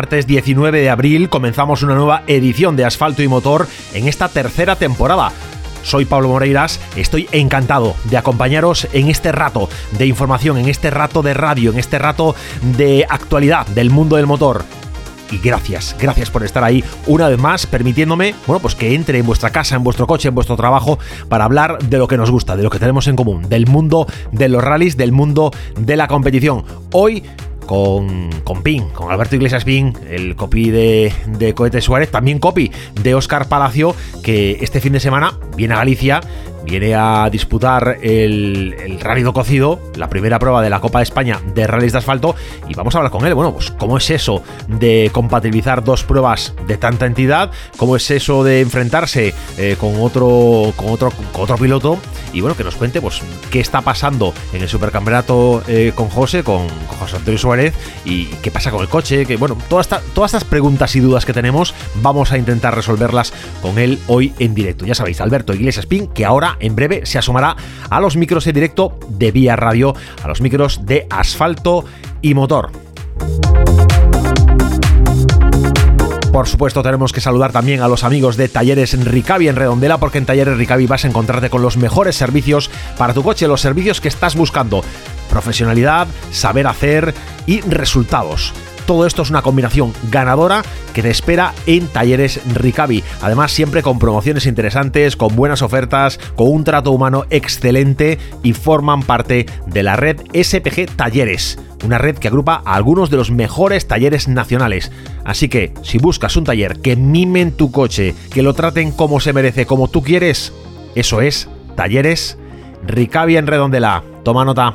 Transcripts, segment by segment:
Martes 19 de abril comenzamos una nueva edición de Asfalto y Motor en esta tercera temporada. Soy Pablo Moreiras, estoy encantado de acompañaros en este rato de información, en este rato de radio, en este rato de actualidad del mundo del motor y gracias, gracias por estar ahí una vez más, permitiéndome, bueno, pues que entre en vuestra casa, en vuestro coche, en vuestro trabajo, para hablar de lo que nos gusta, de lo que tenemos en común, del mundo de los rallies, del mundo de la competición. Hoy con, con Pin, con Alberto Iglesias Pin, el copy de, de Cohete Suárez, también copy de Oscar Palacio, que este fin de semana viene a Galicia viene a disputar el, el Rally do Cocido, la primera prueba de la Copa de España de rallies de asfalto, y vamos a hablar con él. Bueno, pues cómo es eso de compatibilizar dos pruebas de tanta entidad, cómo es eso de enfrentarse eh, con otro con otro con otro piloto y bueno que nos cuente pues qué está pasando en el supercampeonato eh, con José, con, José Antonio Suárez y qué pasa con el coche, que bueno todas todas estas preguntas y dudas que tenemos vamos a intentar resolverlas con él hoy en directo. Ya sabéis, Alberto Iglesias Pin, que ahora en breve se asomará a los micros en directo de Vía Radio, a los micros de asfalto y motor. Por supuesto, tenemos que saludar también a los amigos de Talleres Ricavi en Redondela, porque en Talleres Ricavi vas a encontrarte con los mejores servicios para tu coche, los servicios que estás buscando. Profesionalidad, saber hacer y resultados. Todo esto es una combinación ganadora que te espera en Talleres Ricavi. Además, siempre con promociones interesantes, con buenas ofertas, con un trato humano excelente y forman parte de la red SPG Talleres una red que agrupa a algunos de los mejores talleres nacionales. Así que, si buscas un taller que mimen tu coche, que lo traten como se merece, como tú quieres, eso es Talleres Ricavi en Redondela. Toma nota.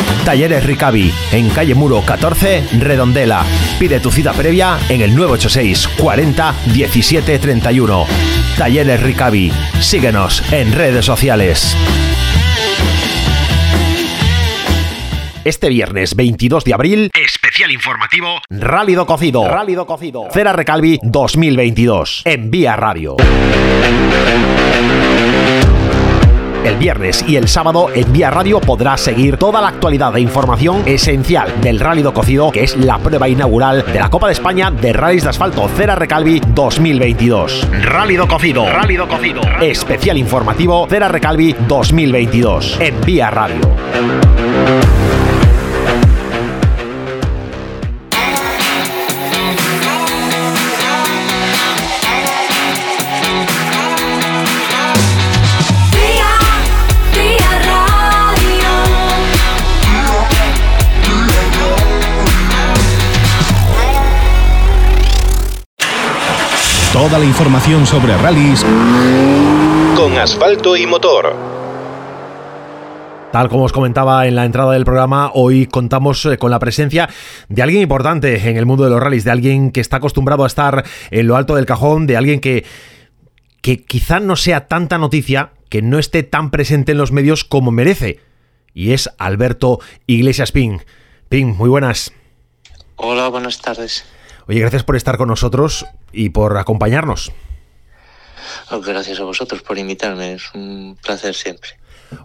Talleres Ricavi, en calle Muro 14, Redondela. Pide tu cita previa en el 986 40 17 31. Talleres Ricavi. Síguenos en redes sociales. Este viernes 22 de abril, especial informativo Rálido Cocido. Rálido Cocido. Cera Recalvi 2022. En Vía Radio. El viernes y el sábado en Vía Radio podrás seguir toda la actualidad e información esencial del Rally do Cocido, que es la prueba inaugural de la Copa de España de Rallys de Asfalto Cera Recalvi 2022. Rally do Cocido. Rally do Cocido. Especial informativo Cera Recalvi 2022 en Vía Radio. Toda la información sobre rallies con asfalto y motor. Tal como os comentaba en la entrada del programa, hoy contamos eh, con la presencia de alguien importante en el mundo de los rallies, de alguien que está acostumbrado a estar en lo alto del cajón, de alguien que, que quizá no sea tanta noticia, que no esté tan presente en los medios como merece. Y es Alberto Iglesias Ping. Ping, muy buenas. Hola, buenas tardes. Oye, gracias por estar con nosotros y por acompañarnos. Gracias a vosotros por invitarme, es un placer siempre.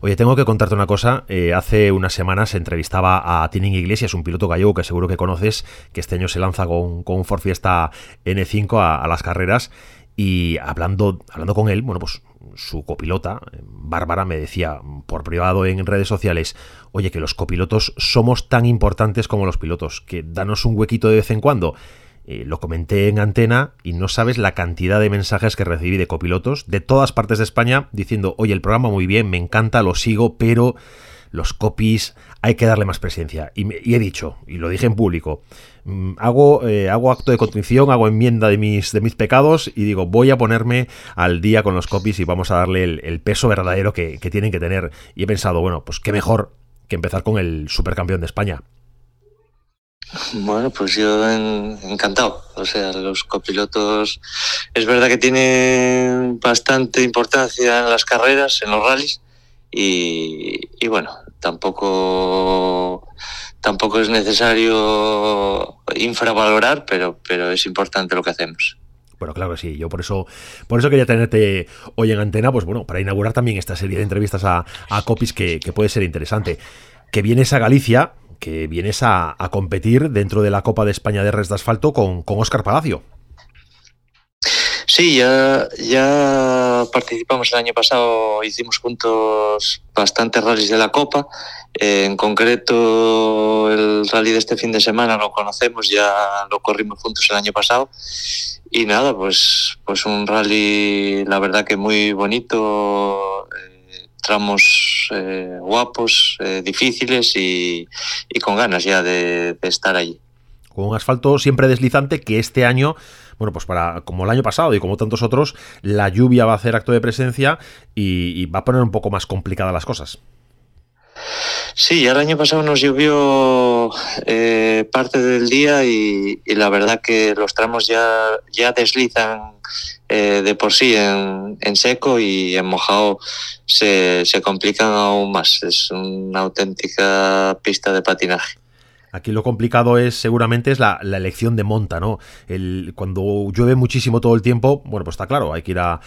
Oye, tengo que contarte una cosa. Eh, hace unas semanas entrevistaba a Tining Iglesias, un piloto gallego que seguro que conoces, que este año se lanza con, con un Ford Fiesta N5 a, las carreras. Y hablando, hablando con él, bueno, pues su copilota, Bárbara, me decía por privado en redes sociales, oye, que los copilotos somos tan importantes como los pilotos, que danos un huequito de vez en cuando. Eh, lo comenté en antena y no sabes la cantidad de mensajes que recibí de copilotos de todas partes de España diciendo, oye, el programa muy bien, me encanta, lo sigo, pero los copies hay que darle más presencia. Y, he dicho, y lo dije en público, mm, hago, eh, hago acto de contrición, hago enmienda de mis, de mis pecados y digo, voy a ponerme al día con los copies y vamos a darle el, peso verdadero que, que tienen que tener. Y he pensado, bueno, pues qué mejor que empezar con el supercampeón de España. Bueno, pues yo encantado. O sea, los copilotos es verdad que tienen bastante importancia en las carreras, en los rallies, y, bueno, tampoco tampoco es necesario infravalorar, pero, pero es importante lo que hacemos. Bueno, claro que sí. Yo por eso, por eso quería tenerte hoy en antena, pues bueno, para inaugurar también esta serie de entrevistas a, Copis que, que, puede ser interesante. Que vienes a Galicia, que vienes a, competir dentro de la Copa de España de Res de Asfalto con, con Óscar Palacio. Sí, ya, ya participamos el año pasado, hicimos juntos bastantes rallies de la Copa. En concreto, el rally de este fin de semana lo conocemos, ya lo corrimos juntos el año pasado. Y nada, pues, pues un rally, la verdad que muy bonito. Eh, tramos eh, guapos, eh, difíciles y, con ganas ya de, estar allí. Con un asfalto siempre deslizante que este año bueno, pues para, como el año pasado y como tantos otros, la lluvia va a hacer acto de presencia y, va a poner un poco más complicadas las cosas. Sí, el año pasado nos llovió eh, parte del día y, la verdad que los tramos ya, ya deslizan eh, de por sí en, seco y en mojado se, se complican aún más. Es una auténtica pista de patinaje. Aquí lo complicado es seguramente es la, elección de monta, ¿no? El, cuando llueve muchísimo todo el tiempo, bueno, pues está claro, hay que ir a,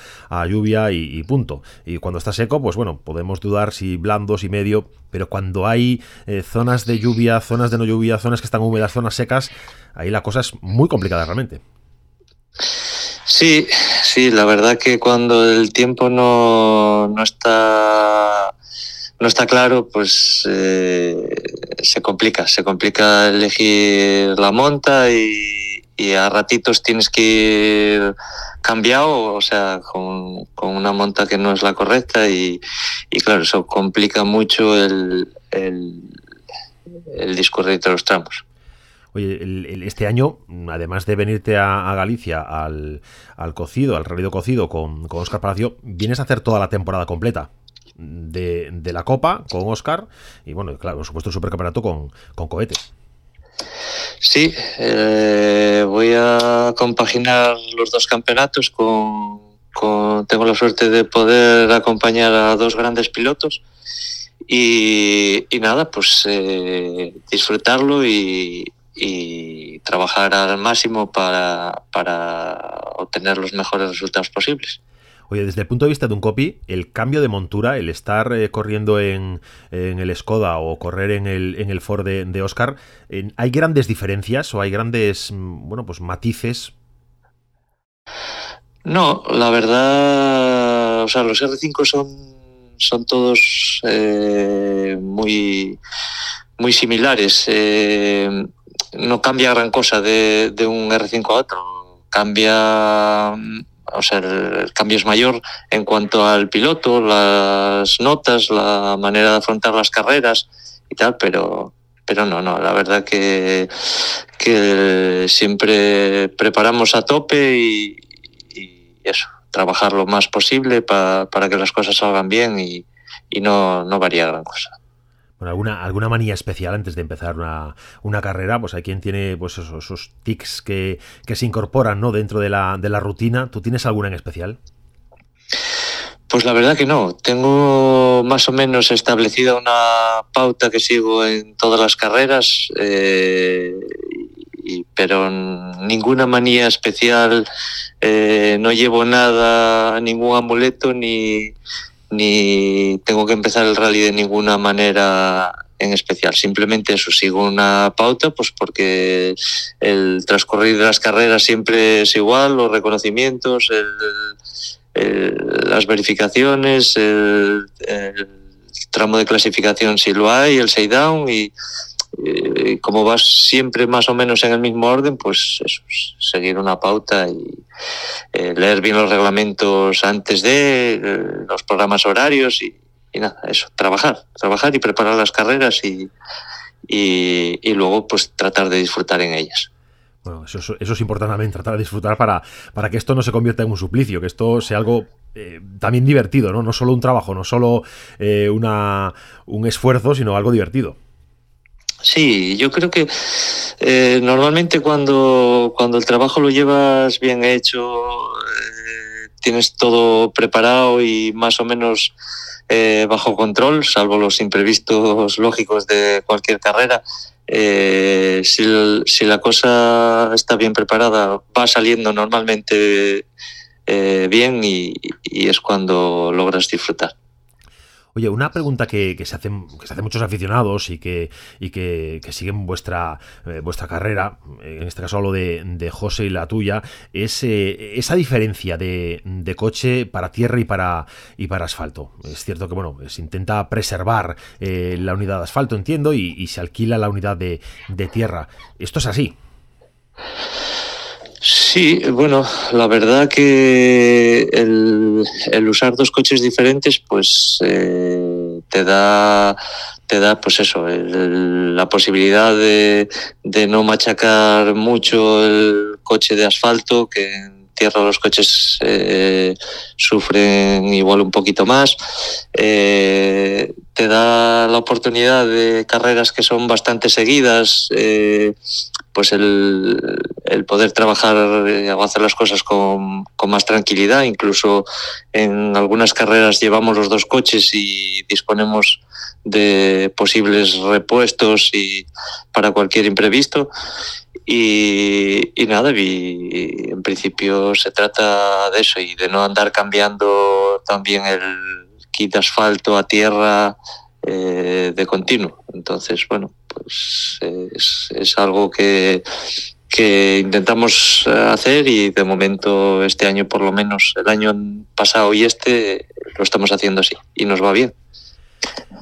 lluvia y, punto. Y cuando está seco, pues bueno, podemos dudar si blandos y medio, pero cuando hay eh, zonas de lluvia, zonas de no lluvia, zonas que están húmedas, zonas secas, ahí la cosa es muy complicada realmente. Sí, sí, la verdad que cuando el tiempo no, no está no está claro, pues eh, se complica, se complica elegir la monta y, a ratitos tienes que ir cambiado, o sea, con, una monta que no es la correcta y, claro, eso complica mucho el, el, discurrir de los tramos. Oye, este año, además de venirte a, Galicia al, al, cocido, al realido cocido con, con Oscar Palacio, vienes a hacer toda la temporada completa de, la Copa con Oscar y, bueno, claro, por supuesto, el supercampeonato con, con Cohete. Sí, eh, voy a compaginar los dos campeonatos con, tengo la suerte de poder acompañar a dos grandes pilotos y, nada, pues eh, disfrutarlo y, y, trabajar al máximo para, para obtener los mejores resultados posibles. Oye, desde el punto de vista de un copy, el cambio de montura, el estar eh, corriendo en, el Skoda o correr en el, Ford de, Oscar, ¿hay grandes diferencias o hay grandes, mm, bueno, pues matices? No, la verdad, o sea, los R5 son, son todos eh, muy, muy similares. Eh, no cambia gran cosa de, de un R5 a otro. Cambia o sea, el, cambio es mayor en cuanto al piloto, las notas, la manera de afrontar las carreras y tal, pero, pero no, no, la verdad que, que siempre preparamos a tope y, eso, trabajar lo más posible para que las cosas salgan bien y, no varía gran cosa. Bueno, alguna, alguna manía especial antes de empezar una, carrera, pues hay quien tiene pues esos, tics que, se incorporan ¿no? dentro de la, de la rutina. ¿Tú tienes alguna en especial? Pues la verdad que no. Tengo más o menos establecida una pauta que sigo en todas las carreras, eh, pero ninguna manía especial. Eh, no llevo nada, ningún amuleto ni, ni tengo que empezar el rally de ninguna manera en especial. Simplemente eso, sigo una pauta, pues porque el transcurrir de las carreras siempre es igual, los reconocimientos, las verificaciones, el, tramo de clasificación si lo hay, el say down y, como vas siempre más o menos en el mismo orden, pues eso, seguir una pauta y eh, leer bien los reglamentos antes de eh, los programas horarios y, nada, eso, trabajar, trabajar y preparar las carreras y, y, luego pues tratar de disfrutar en ellas. Bueno, eso, eso, es importante también, tratar de disfrutar para, para que esto no se convierta en un suplicio, que esto sea algo eh, también divertido, ¿no? No solo un trabajo, no solo una, un esfuerzo, sino algo divertido. Sí, yo creo que eh, normalmente cuando, cuando el trabajo lo llevas bien hecho, eh, tienes todo preparado y más o menos eh, bajo control, salvo los imprevistos lógicos de cualquier carrera. Si, si, la cosa está bien preparada, va saliendo normalmente bien y es cuando logras disfrutar. Oye, una pregunta que, se hacen, que se hacen muchos aficionados y que, y que, siguen vuestra, eh, vuestra carrera, en este caso hablo de, de José y la tuya, es eh, esa diferencia de, coche para tierra y para, y para asfalto. Es cierto que bueno, se intenta preservar eh, la unidad de asfalto, entiendo, y, y, se alquila la unidad de, de tierra. ¿Esto es así? Sí, bueno, la verdad que el, usar dos coches diferentes, pues eh, te da te da pues eso la posibilidad de, de, no machacar mucho el coche de asfalto que tierra los coches eh, sufren igual un poquito más eh, te da la oportunidad de carreras que son bastante seguidas pues el, poder trabajar eh, o hacer las cosas con, más tranquilidad. Incluso en algunas carreras llevamos los dos coches y disponemos de posibles repuestos y para cualquier imprevisto. Y, nada, y, en principio se trata de eso y de no andar cambiando también el kit de asfalto a tierra eh, de continuo. Entonces, bueno, pues es, algo que, que intentamos hacer y de momento este año por lo menos el año pasado y este lo estamos haciendo así y nos va bien.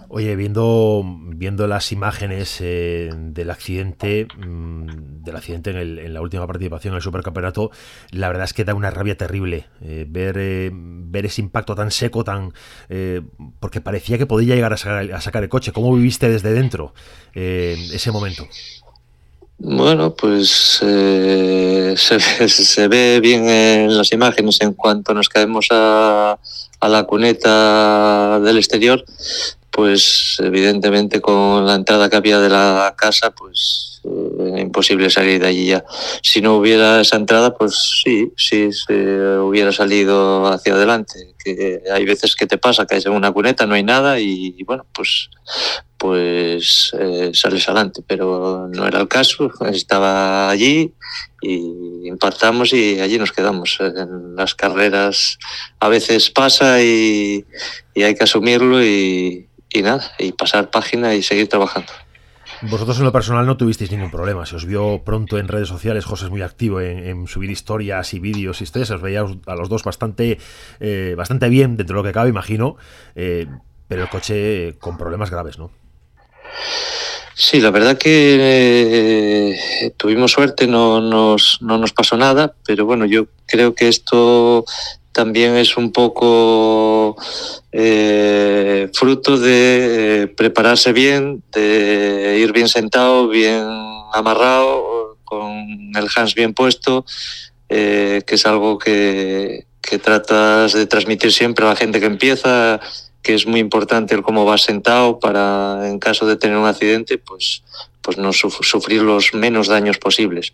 Oye, viendo, viendo las imágenes eh, del accidente, mm, del accidente en, la última participación en el Supercampeonato, la verdad es que da una rabia terrible eh, ver, eh, ver ese impacto tan seco, tan porque parecía que podía llegar a sacar, a sacar el coche. ¿Cómo viviste desde dentro ese momento? Bueno, pues se, se, ve bien en las imágenes en cuanto nos caemos a, a la cuneta del exterior, pues evidentemente con la entrada que había de la casa, pues eh, imposible salir de allí ya. Si no hubiera esa entrada, pues sí, sí se hubiera salido hacia adelante. Que hay veces que te pasa que hay una cuneta, no hay nada y, bueno, pues pues eh, sales adelante, pero no era el caso, estaba allí y impactamos y allí nos quedamos. En las carreras a veces pasa y, y hay que asumirlo y, y nada, y pasar página y seguir trabajando. Vosotros en lo personal no tuvisteis ningún problema, se os vio pronto en redes sociales, José es muy activo en, subir historias y vídeos y ustedes os veía a los dos bastante, eh, bastante bien dentro de lo que cabe, imagino, eh, pero el coche con problemas graves, ¿no? Sí, la verdad que eh, tuvimos suerte, no nos, no nos pasó nada, pero bueno, yo creo que esto también es un poco eh, fruto de eh, prepararse bien, de ir bien sentado, bien amarrado, con el hands bien puesto, eh, que es algo que, que tratas de transmitir siempre a la gente que empieza, que es muy importante el cómo vas sentado para, en caso de tener un accidente, pues, pues no sufrir los menos daños posibles.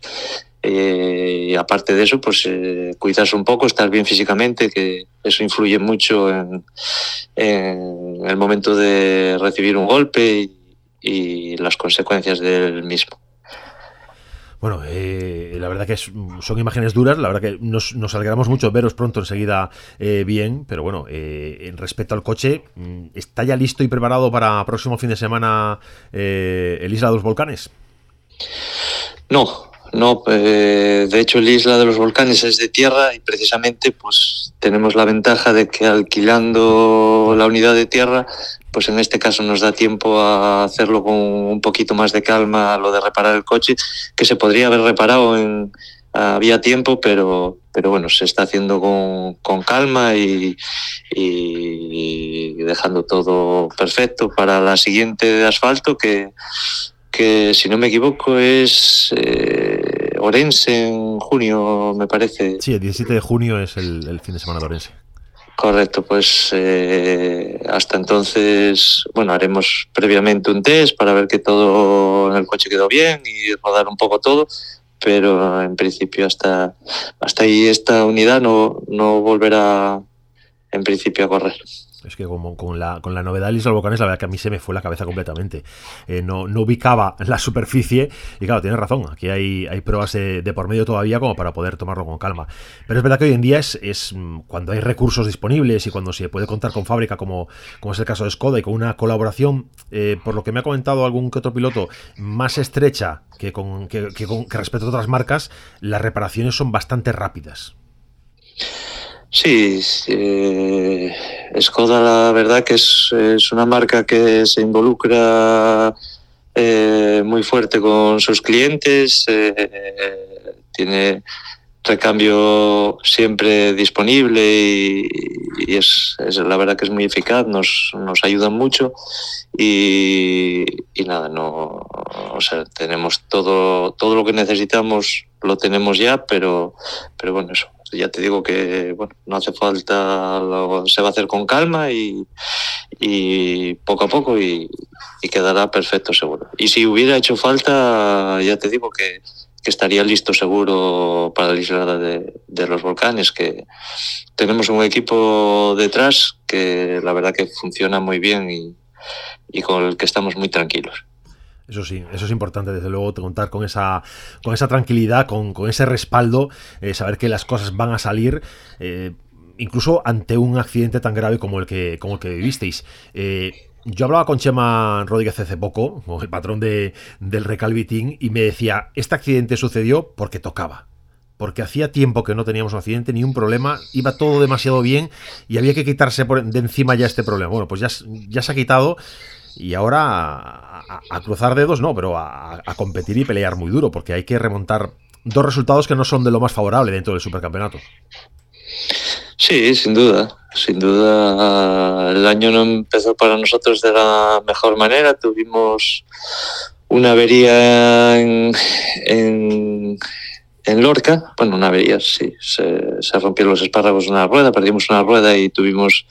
Eh, y aparte de eso, pues eh, un poco, estar bien físicamente, que eso influye mucho en, el momento de recibir un golpe y, las consecuencias del mismo. Bueno, eh, la verdad que son imágenes duras, la verdad que nos, nos alegramos mucho veros pronto enseguida bien, pero bueno, en respecto al coche, mm, ¿está ya listo y preparado para próximo fin de semana el Isla de los Volcanes? No, no. Eh, de hecho, la isla de los volcanes es de tierra y precisamente pues tenemos la ventaja de que alquilando la unidad de tierra, pues en este caso nos da tiempo a hacerlo con un poquito más de calma, lo de reparar el coche, que se podría haber reparado en había tiempo, pero, pero bueno, se está haciendo con, con calma y, y, dejando todo perfecto para la siguiente de asfalto, que, que si no me equivoco es eh, Orense en junio, me parece. Sí, el 17 de junio es el, el fin de semana de Orense. Correcto, pues eh, hasta entonces, bueno, haremos previamente un test para ver que todo en el coche quedó bien y rodar un poco todo, pero en principio hasta, hasta ahí esta unidad no, no volverá en principio a correr. Es que con la, con la novedad de Isla Volcanes, la verdad que a mí se me fue la cabeza completamente. Eh, no, no, ubicaba la superficie y claro, tienes razón, aquí hay, hay pruebas de, por medio todavía como para poder tomarlo con calma. Pero es verdad que hoy en día es, es mm, cuando hay recursos disponibles y cuando se puede contar con fábrica como, como es el caso de Skoda y con una colaboración, eh, por lo que me ha comentado algún que otro piloto, más estrecha que, con, que, con, que respecto a otras marcas, las reparaciones son bastante rápidas. Sí, eh, Skoda la verdad que es, es, una marca que se involucra eh, muy fuerte con sus clientes, eh, tiene recambio siempre disponible y, es, la verdad que es muy eficaz, nos, nos ayudan mucho y, y, nada, no, o sea, tenemos todo, todo lo que necesitamos, lo tenemos ya, pero, pero bueno, eso, ya te digo que bueno, no hace falta, lo, se va a hacer con calma y, y poco a poco y, quedará perfecto seguro. Y si hubiera hecho falta, ya te digo que, que estaría listo seguro para la isla de, los volcanes, que tenemos un equipo detrás que la verdad que funciona muy bien y, y con el que estamos muy tranquilos. Eso sí, eso es importante, desde luego, contar con esa, con esa tranquilidad, con, con ese respaldo, eh, saber que las cosas van a salir. Eh, incluso ante un accidente tan grave como el que, como el que vivisteis. Eh, yo hablaba con Chema Rodríguez hace poco, el patrón de, del Recalvitín, y me decía, este accidente sucedió porque tocaba. Porque hacía tiempo que no teníamos un accidente, ni un problema, iba todo demasiado bien y había que quitarse por, de encima ya este problema. Bueno, pues ya, se ha quitado y ahora a cruzar dedos no, pero a, a, competir y pelear muy duro, porque hay que remontar dos resultados que no son de lo más favorable dentro del supercampeonato. Sí, sin duda, sin duda el año no empezó para nosotros de la mejor manera, tuvimos una avería en, en, Lorca, bueno, una avería, sí, se, se, rompieron los espárragos de una rueda, perdimos una rueda y tuvimos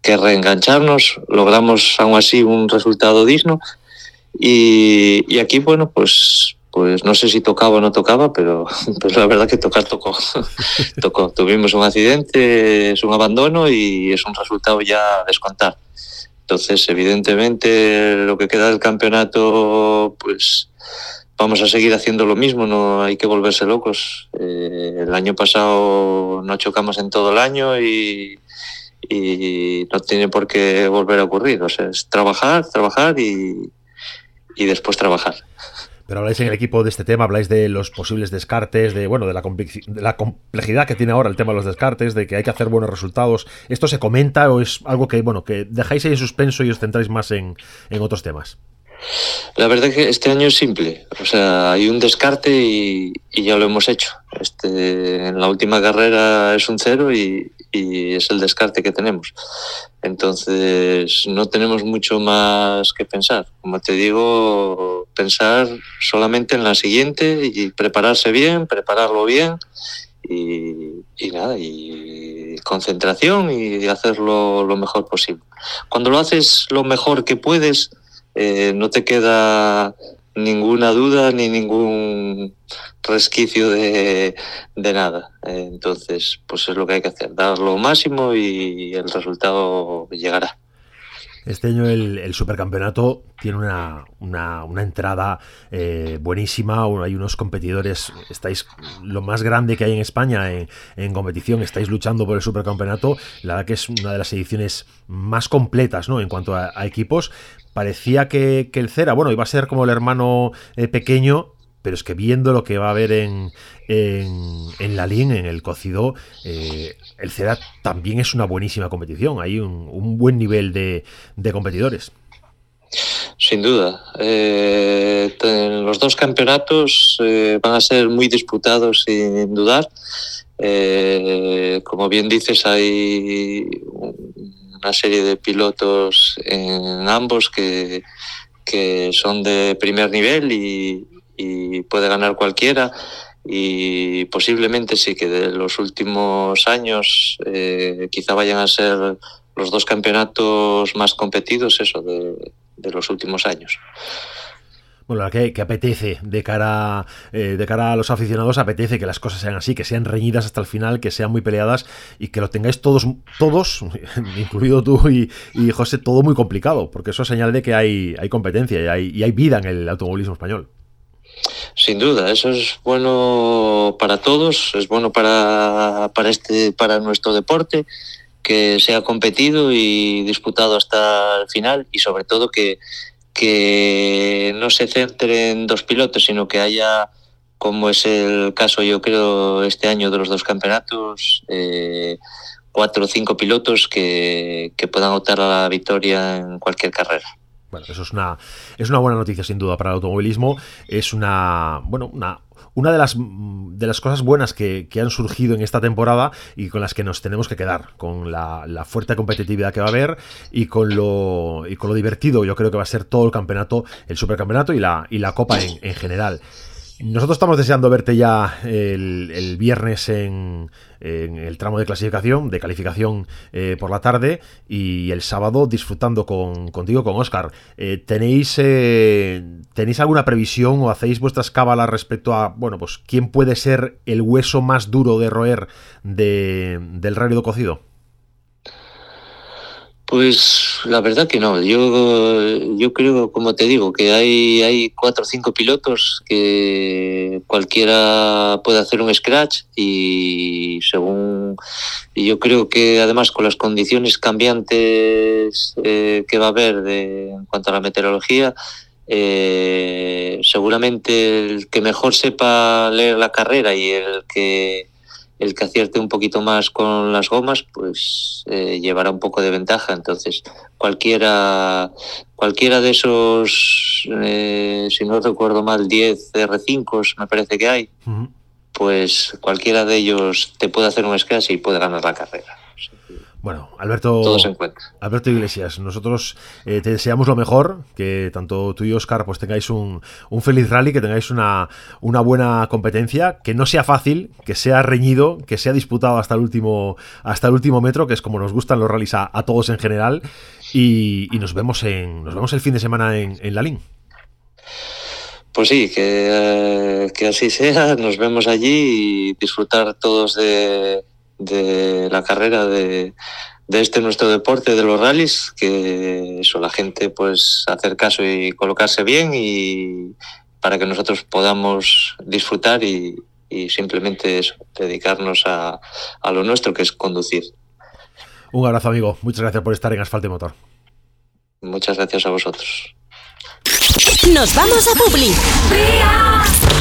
que reengancharnos, logramos aún así un resultado digno. Y aquí, bueno, pues pues no sé si tocaba o no tocaba, pero la verdad que tocar tocó. tocó. Tuvimos un accidente, es un abandono y es un resultado ya descontar. Entonces, evidentemente, lo que queda del campeonato, pues vamos a seguir haciendo lo mismo, no hay que volverse locos. Eh, el año pasado no chocamos en todo el año y, no tiene por qué volver a ocurrir. O sea, es trabajar, trabajar y después trabajar. Pero habláis en el equipo de este tema, habláis de los posibles descartes, de bueno, de la, de la, complejidad que tiene ahora el tema de los descartes, de que hay que hacer buenos resultados. ¿Esto se comenta o es algo que, bueno, que dejáis ahí en suspenso y os centráis más en, en otros temas? La verdad es que este año es simple, o sea, hay un descarte y, y ya lo hemos hecho. Este, en la última carrera es un cero y, y, es el descarte que tenemos. Entonces, no tenemos mucho más que pensar. Como te digo, pensar solamente en la siguiente y prepararse bien, prepararlo bien y, nada, y concentración y hacerlo lo mejor posible. Cuando lo haces lo mejor que puedes, eh, no te queda ninguna duda ni ningún resquicio de, de nada. Entonces, pues es lo que hay que hacer, dar lo máximo y el resultado llegará. Este año el, supercampeonato tiene una, una, entrada eh, buenísima, hay unos competidores, estáis lo más grande que hay en España en, competición, estáis luchando por el supercampeonato, la verdad que es una de las ediciones más completas ¿no? en cuanto a, equipos. Parecía que, que, el Cera, bueno, iba a ser como el hermano eh, pequeño, pero es que viendo lo que va a haber en, en, la LIN, en el cocido, eh, el CEDA también es una buenísima competición. Hay un, buen nivel de, competidores. Sin duda. Eh, los dos campeonatos eh, van a ser muy disputados sin dudar. como bien dices, hay una serie de pilotos en ambos que, que son de primer nivel y, y puede ganar cualquiera y posiblemente sí que de los últimos años eh, quizá vayan a ser los dos campeonatos más competidos eso de, los últimos años. Bueno, que, que apetece de cara, eh, de cara a los aficionados, apetece que las cosas sean así, que sean reñidas hasta el final, que sean muy peleadas y que lo tengáis todos, todos, incluido tú y, José, todo muy complicado, porque eso es señal de que hay, hay competencia y hay, y hay vida en el automovilismo español. Sin duda, eso es bueno para todos, es bueno para, para, este, para nuestro deporte, que sea competido y disputado hasta el final y sobre todo que, que no se centre en dos pilotos, sino que haya, como es el caso yo creo este año de los dos campeonatos, eh, cuatro o cinco pilotos que, que puedan optar a la victoria en cualquier carrera. Bueno, eso es una, es una buena noticia sin duda para el automovilismo. Es una, bueno, una, una de las, de las cosas buenas que, han surgido en esta temporada y con las que nos tenemos que quedar, con la, fuerte competitividad que va a haber y con lo, y con lo divertido yo creo que va a ser todo el campeonato, el supercampeonato y la, y la copa en, en general. Nosotros estamos deseando verte ya el, viernes en, el tramo de clasificación, de calificación eh, por la tarde, y el sábado disfrutando con, contigo, con Oscar. Eh, ¿tenéis, eh, ¿Tenéis alguna previsión o hacéis vuestras cábalas respecto a, bueno, pues quién puede ser el hueso más duro de roer del rápido cocido? Pues la verdad que no. Yo, yo creo, como te digo, que hay, hay cuatro o cinco pilotos que cualquiera puede hacer un scratch y según yo creo que además con las condiciones cambiantes eh, que va a haber de, en cuanto a la meteorología, eh, seguramente el que mejor sepa leer la carrera y el que el que acierte un poquito más con las gomas, pues eh, llevará un poco de ventaja. Entonces, cualquiera, cualquiera de esos, eh, si no recuerdo mal, 10 R5 me parece que hay, pues cualquiera de ellos te puede hacer un scratch y puede ganar la carrera. Bueno, Alberto, Alberto Iglesias, nosotros eh, te deseamos lo mejor, que tanto tú y Oscar pues tengáis un, feliz rally, que tengáis una, una, buena competencia, que no sea fácil, que sea reñido, que sea disputado hasta el último, hasta el último metro, que es como nos gustan los rallies a, todos en general, y, nos vemos en, nos vemos el fin de semana en, en la Pues sí, que, eh, que así sea, nos vemos allí y disfrutar todos de de la carrera de, este nuestro deporte de los rallies, que eso, la gente pues hacer caso y colocarse bien y para que nosotros podamos disfrutar y, simplemente eso, dedicarnos a, a, lo nuestro, que es conducir. Un abrazo amigo, muchas gracias por estar en Asfalto y Motor. Muchas gracias a vosotros. Nos vamos a Publi.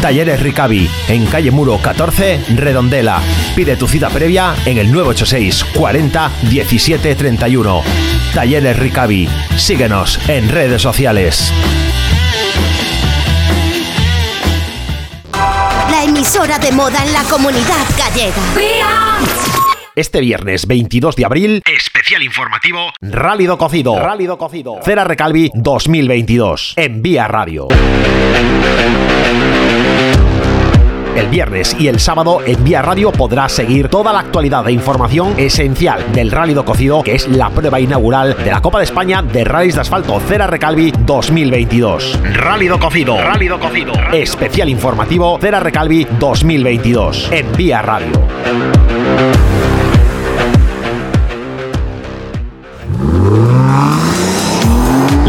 Talleres Ricavi, en calle Muro 14, Redondela. Pide tu cita previa en el 986 40 17 31. Talleres Ricavi. Síguenos en redes sociales. La emisora de moda en la comunidad gallega. Este viernes 22 de abril, especial informativo Rálido Cocido. Rálido Cocido. Cera Recalvi 2022. En Vía Radio. El viernes y el sábado en Vía Radio podrás seguir toda la actualidad e información esencial del Rally do Cocido, que es la prueba inaugural de la Copa de España de Rallys de Asfalto Cera Recalvi 2022. Rally do Cocido. Rally do Cocido. Especial informativo Cera Recalvi 2022 en Vía Radio.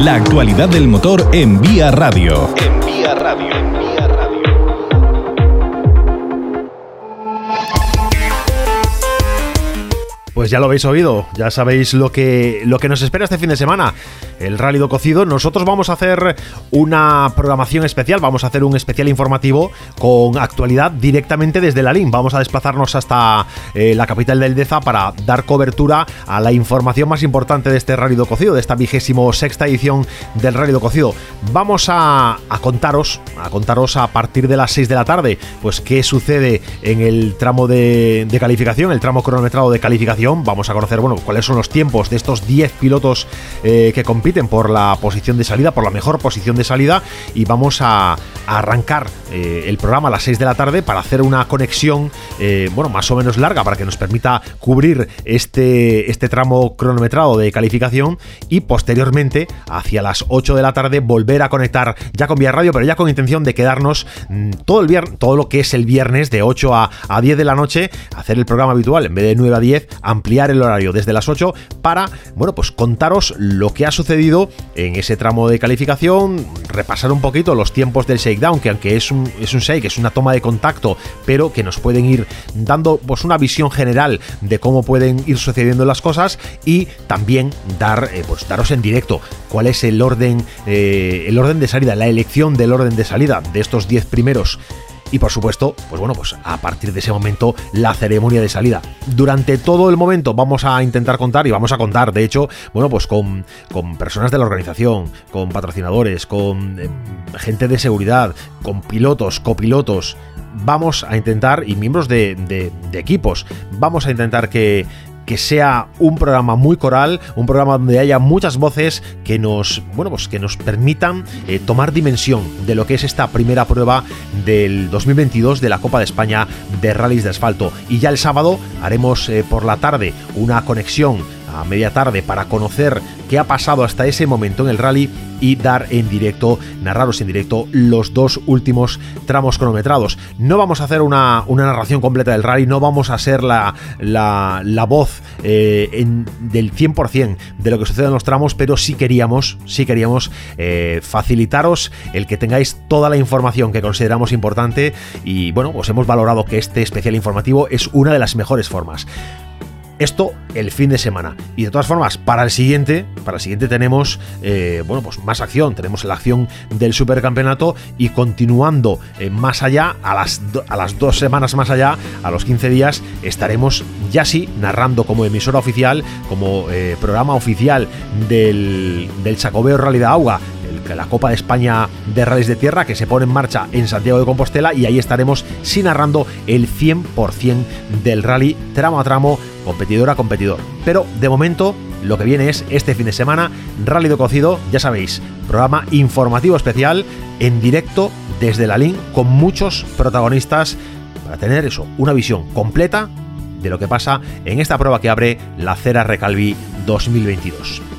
La actualidad del motor en Vía Radio. En Vía Radio. Pues ya lo habéis oído, ya sabéis lo que, lo que nos espera este fin de semana, el Rally do Cocido. Nosotros vamos a hacer una programación especial, vamos a hacer un especial informativo con actualidad directamente desde la LIN. Vamos a desplazarnos hasta eh, la capital del Deza para dar cobertura a la información más importante de este Rally do Cocido, de esta vigésimo sexta edición del Rally do Cocido. Vamos a, contaros, a contaros a partir de las 6 de la tarde, pues qué sucede en el tramo de, de calificación, el tramo cronometrado de calificación Vamos a conocer, bueno, cuáles son los tiempos de estos 10 pilotos eh, que compiten por la posición de salida, por la mejor posición de salida. Y vamos a, arrancar eh, el programa a las 6 de la tarde para hacer una conexión, eh, bueno, más o menos larga para que nos permita cubrir este, este tramo cronometrado de calificación y posteriormente, hacia las 8 de la tarde, volver a conectar ya con Vía Radio, pero ya con intención de quedarnos mm, todo el viernes, todo lo que es el viernes de 8 a, a 10 de la noche, hacer el programa habitual en vez de 9 a 10, ampliar el horario desde las 8 para, bueno, pues contaros lo que ha sucedido en ese tramo de calificación, repasar un poquito los tiempos del shakedown, que aunque es un, es un shake, es una toma de contacto, pero que nos pueden ir dando pues una visión general de cómo pueden ir sucediendo las cosas y también dar, eh, pues daros en directo cuál es el orden, eh, el orden de salida, la elección del orden de salida de estos 10 primeros y por supuesto, pues bueno, pues a partir de ese momento la ceremonia de salida. Durante todo el momento vamos a intentar contar y vamos a contar, de hecho, bueno, pues con, con personas de la organización, con patrocinadores, con eh, gente de seguridad, con pilotos, copilotos. Vamos a intentar, y miembros de equipos, vamos a intentar que, que sea un programa muy coral, un programa donde haya muchas voces que nos, bueno, pues que nos permitan eh, tomar dimensión de lo que es esta primera prueba del 2022 de la Copa de España de rallies de asfalto. Y ya el sábado haremos eh, por la tarde una conexión a media tarde para conocer qué ha pasado hasta ese momento en el rally y dar en directo, narraros en directo los dos últimos tramos cronometrados. No vamos a hacer una, una narración completa del rally, no vamos a ser la, la, la voz eh, del 100% de lo que sucede en los tramos, pero sí queríamos, sí queríamos eh, facilitaros el que tengáis toda la información que consideramos importante y bueno, pues hemos valorado que este especial informativo es una de las mejores formas. Esto el fin de semana. Y de todas formas, para el siguiente, para el siguiente tenemos eh, bueno, pues más acción. Tenemos la acción del supercampeonato y continuando eh, más allá, a las, a las dos semanas más allá, a los 15 días, estaremos ya sí narrando como emisora oficial, como eh, programa oficial del, del Chacobeo de Agua la Copa de España de Rallys de Tierra que se pone en marcha en Santiago de Compostela y ahí estaremos sí narrando el 100% del rally tramo a tramo, competidor a competidor. Pero de momento lo que viene es este fin de semana Rally de Cocido, ya sabéis, programa informativo especial en directo desde la LIN con muchos protagonistas para tener eso, una visión completa de lo que pasa en esta prueba que abre la Cera Recalvi 2022.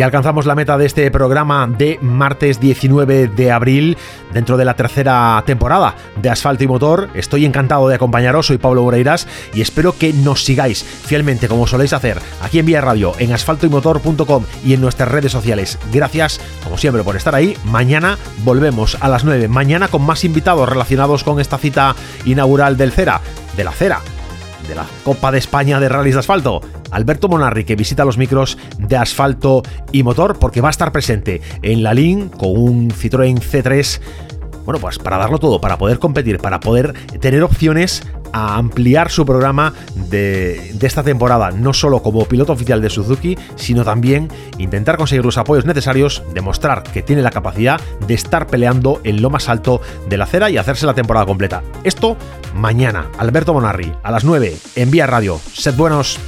Y alcanzamos la meta de este programa de martes 19 de abril dentro de la tercera temporada de Asfalto y Motor. Estoy encantado de acompañaros, soy Pablo Moreiras y espero que nos sigáis fielmente como soléis hacer aquí en Vía Radio, en asfaltoymotor.com y en nuestras redes sociales. Gracias, como siempre, por estar ahí. Mañana volvemos a las 9. Mañana con más invitados relacionados con esta cita inaugural del Cera, de la Cera, de la Copa de España de Rallys de Asfalto. Alberto Monarri, que visita los micros de asfalto y motor, porque va a estar presente en la LIN con un Citroën C3. Bueno, pues para darlo todo, para poder competir, para poder tener opciones a ampliar su programa de, de, esta temporada, no solo como piloto oficial de Suzuki, sino también intentar conseguir los apoyos necesarios, demostrar que tiene la capacidad de estar peleando en lo más alto de la acera y hacerse la temporada completa. Esto mañana, Alberto Monarri, a las 9, en Vía Radio. Sed buenos.